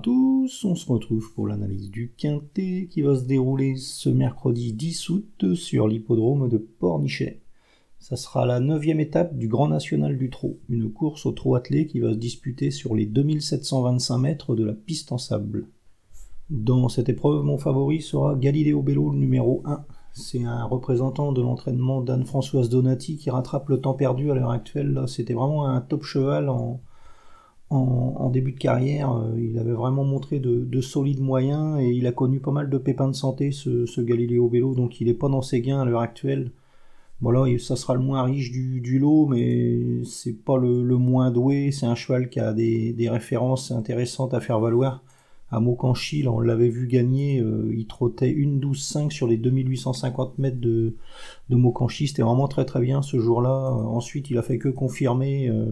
à tous, on se retrouve pour l'analyse du Quintet qui va se dérouler ce mercredi 10 août sur l'hippodrome de Pornichet. Ça sera la neuvième étape du Grand National du Trot, une course au trot attelé qui va se disputer sur les 2725 mètres de la piste en sable. Dans cette épreuve, mon favori sera Galileo Bello, le numéro 1. C'est un représentant de l'entraînement d'Anne-Françoise Donati qui rattrape le temps perdu à l'heure actuelle. C'était vraiment un top cheval en, en, début de carrière, euh, il avait vraiment montré de, solides moyens et il a connu pas mal de pépins de santé, ce, Galileo Bello, donc il n'est pas dans ses gains à l'heure actuelle. Voilà, ça sera le moins riche du, lot, mais c'est pas le, moins doué. C'est un cheval qui a des, références intéressantes à faire valoir. À Mokanchi, on l'avait vu gagner, euh, il trottait une 12-5 sur les 2850 mètres de, Mokanchi. C'était vraiment très très bien ce jour-là. ensuite, il a fait que confirmer. Euh,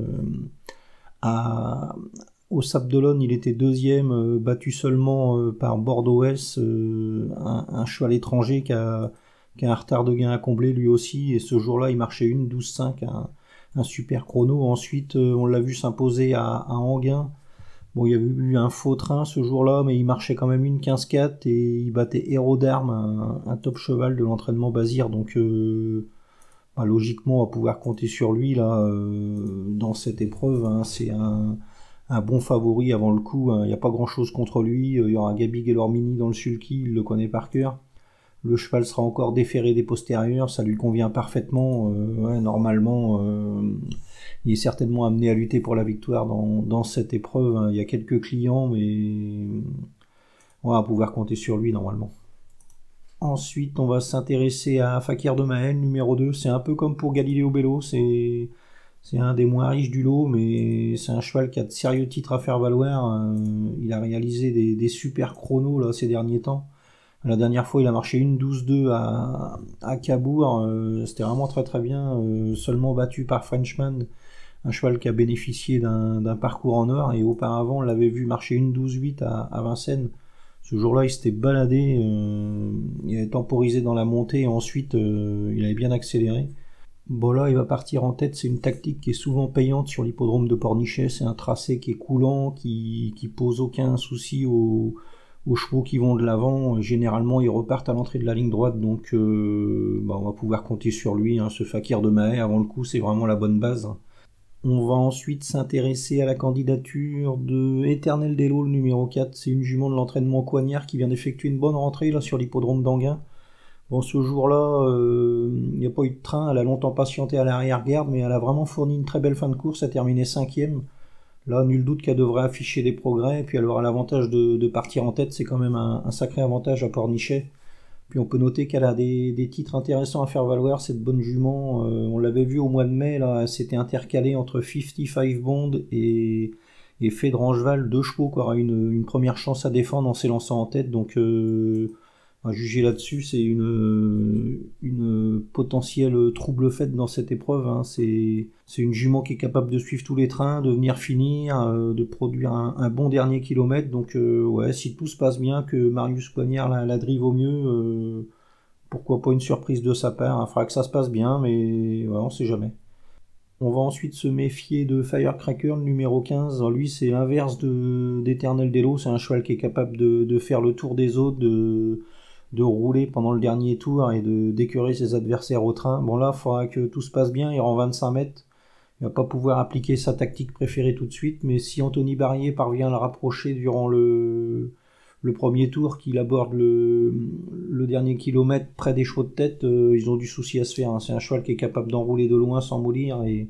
au Sable il était deuxième, euh, battu seulement euh, par Bordeaux S, euh, un, cheval étranger qui a, un retard de gain à combler lui aussi. Et ce jour-là, il marchait une 12-5, un, super chrono. Ensuite, on l'a vu s'imposer à, à, Anguin. Bon, il y avait eu un faux train ce jour-là, mais il marchait quand même une 15-4 et il battait Héros d'Armes, un, top cheval de l'entraînement Bazir. Donc, logiquement, va pouvoir compter sur lui euh, dans cette épreuve. Hein. c'est un, bon favori avant le coup. Hein. Il n'y a pas grand chose contre lui. Il y aura Gabi Gellormini dans le sulky, il le connaît par cœur. Le cheval sera encore déféré des postérieurs, ça lui convient parfaitement. Euh, normalement, euh, il est certainement amené à lutter pour la victoire dans, cette épreuve. Hein. Il y a quelques clients, mais on va pouvoir compter sur lui normalement. Ensuite, on va s'intéresser à Fakir de Maël, numéro 2. C'est un peu comme pour Galileo Bello, c'est un des moins riches du lot, mais c'est un cheval qui a de sérieux titres à faire valoir. Euh, il a réalisé des, super chronos là, ces derniers temps. La dernière fois, il a marché une 12-2 à, à Cabourg. Euh, c'était vraiment très très bien. Euh, seulement battu par Frenchman, un cheval qui a bénéficié d'un parcours en or. Et auparavant, on l'avait vu marcher une 12-8 à, à Vincennes. Ce jour-là, il s'était baladé, euh, il avait temporisé dans la montée et ensuite euh, il avait bien accéléré. Bon là, il va partir en tête, c'est une tactique qui est souvent payante sur l'hippodrome de Pornichet, c'est un tracé qui est coulant, qui, qui pose aucun souci aux, chevaux qui vont de l'avant. Généralement, ils repartent à l'entrée de la ligne droite, donc euh, bah, on va pouvoir compter sur lui. Hein. Ce fakir de Mahé, avant le coup, c'est vraiment la bonne base. On va ensuite s'intéresser à la candidature de Éternel Delo, le numéro 4. C'est une jument de l'entraînement Coignard qui vient d'effectuer une bonne rentrée sur l'hippodrome d'Anguin. Bon, ce jour-là, euh, il n'y a pas eu de train. Elle a longtemps patienté à l'arrière-garde, mais elle a vraiment fourni une très belle fin de course. Elle a terminé cinquième. Là, nul doute qu'elle devrait afficher des progrès. Et puis elle aura l'avantage de, partir en tête. C'est quand même un, un, sacré avantage à Pornichet. Puis on peut noter qu'elle a des, titres intéressants à faire valoir, cette bonne jument. Euh, on l'avait vu au mois de mai, là, elle s'était intercalée entre 55 Bond et, et Fédrangeval, deux chevaux qui aura une, une, première chance à défendre en s'élançant en tête. Donc euh, à juger là-dessus, c'est une, une potentielle trouble faite dans cette épreuve. Hein. C'est, une jument qui est capable de suivre tous les trains, de venir finir, euh, de produire un, bon dernier kilomètre. Donc, euh, ouais, si tout se passe bien, que Marius Coignard la, la drive au mieux, euh, pourquoi pas une surprise de sa part. Il faudra que ça se passe bien, mais ouais, on sait jamais. On va ensuite se méfier de Firecracker, le numéro 15. lui, c'est l'inverse de, d'Eternal Delo. C'est un cheval qui est capable de, de faire le tour des autres, de de rouler pendant le dernier tour et de d'écœurer ses adversaires au train. Bon là, il faudra que tout se passe bien, il rend 25 mètres. Il va pas pouvoir appliquer sa tactique préférée tout de suite, mais si Anthony Barrier parvient à le rapprocher durant le, premier tour, qu'il aborde le, dernier kilomètre près des chevaux de tête, euh, ils ont du souci à se faire. Hein. C'est un cheval qui est capable d'enrouler de loin sans moulir et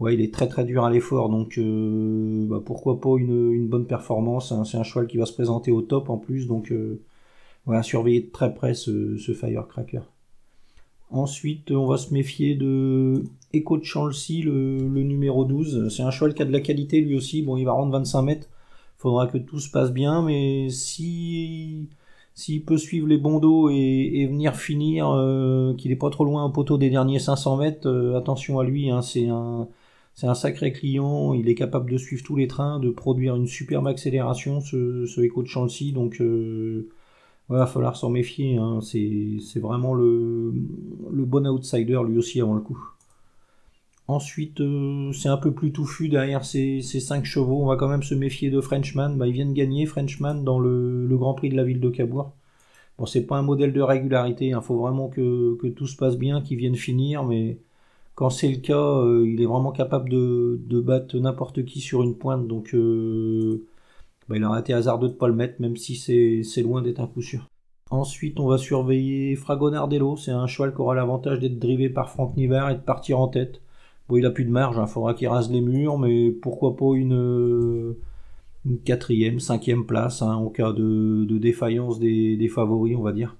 ouais, il est très très dur à l'effort, donc euh, bah, pourquoi pas une, bonne performance. Hein. C'est un cheval qui va se présenter au top en plus, euh, va surveiller de très près ce, Firecracker. Ensuite, on va se méfier de Echo de Chelsea, le, numéro 12. C'est un cheval qui a de la qualité lui aussi. Bon, il va rendre 25 mètres. Faudra que tout se passe bien, mais si s'il peut suivre les bons dos et, venir finir, euh, qu'il n'est pas trop loin au poteau des derniers 500 mètres, euh, attention à lui. Hein, c'est un c'est un sacré client. Il est capable de suivre tous les trains, de produire une superbe accélération, ce, ce Echo de Chelsea. Donc euh, il va falloir s'en méfier. Hein. C'est vraiment le, bon outsider lui aussi avant le coup. Ensuite, euh, c'est un peu plus touffu derrière ces, ces 5 chevaux. On va quand même se méfier de Frenchman. Bah, ils viennent gagner Frenchman dans le, Grand Prix de la ville de Cabourg. Bon, c'est pas un modèle de régularité. Il faut vraiment que, tout se passe bien, qu'ils viennent finir. Mais quand c'est le cas, euh, il est vraiment capable de, battre n'importe qui sur une pointe. Donc, euh, bah, il aurait été hasardeux de pas le mettre, même si c'est loin d'être un coup sûr. Ensuite, on va surveiller Fragonardello. C'est un cheval qui aura l'avantage d'être drivé par Franck Niver et de partir en tête. Bon, il a plus de marge, il hein. faudra qu'il rase les murs, mais pourquoi pas une, quatrième, cinquième place, hein, en cas de, défaillance des, favoris, on va dire.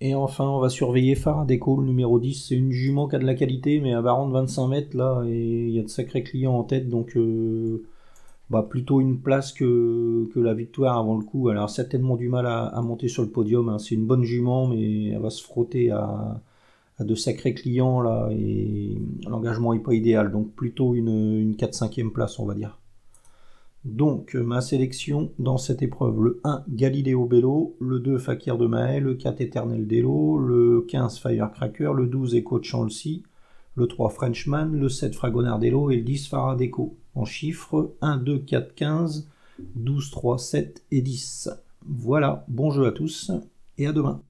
Et enfin, on va surveiller Faradeco, le numéro 10. C'est une jument qui a de la qualité, mais un baron de 25 mètres, là, et il y a de sacrés clients en tête, donc euh, bah, plutôt une place que, la victoire avant le coup. Elle a certainement du mal à, monter sur le podium. Hein. C'est une bonne jument, mais elle va se frotter à, de sacrés clients et l'engagement n'est pas idéal. Donc plutôt une, une 4-5e place, on va dire. Donc ma sélection dans cette épreuve, le 1 Galileo Bello, le 2 Fakir de Maël, le 4 Eternel Delo, le 15 Firecracker, le 12 Echo Chelsea, le 3 Frenchman, le 7 Fragonardello et le 10 Faradeco. En chiffres 1, 2, 4, 15, 12, 3, 7 et 10. Voilà, bon jeu à tous et à demain.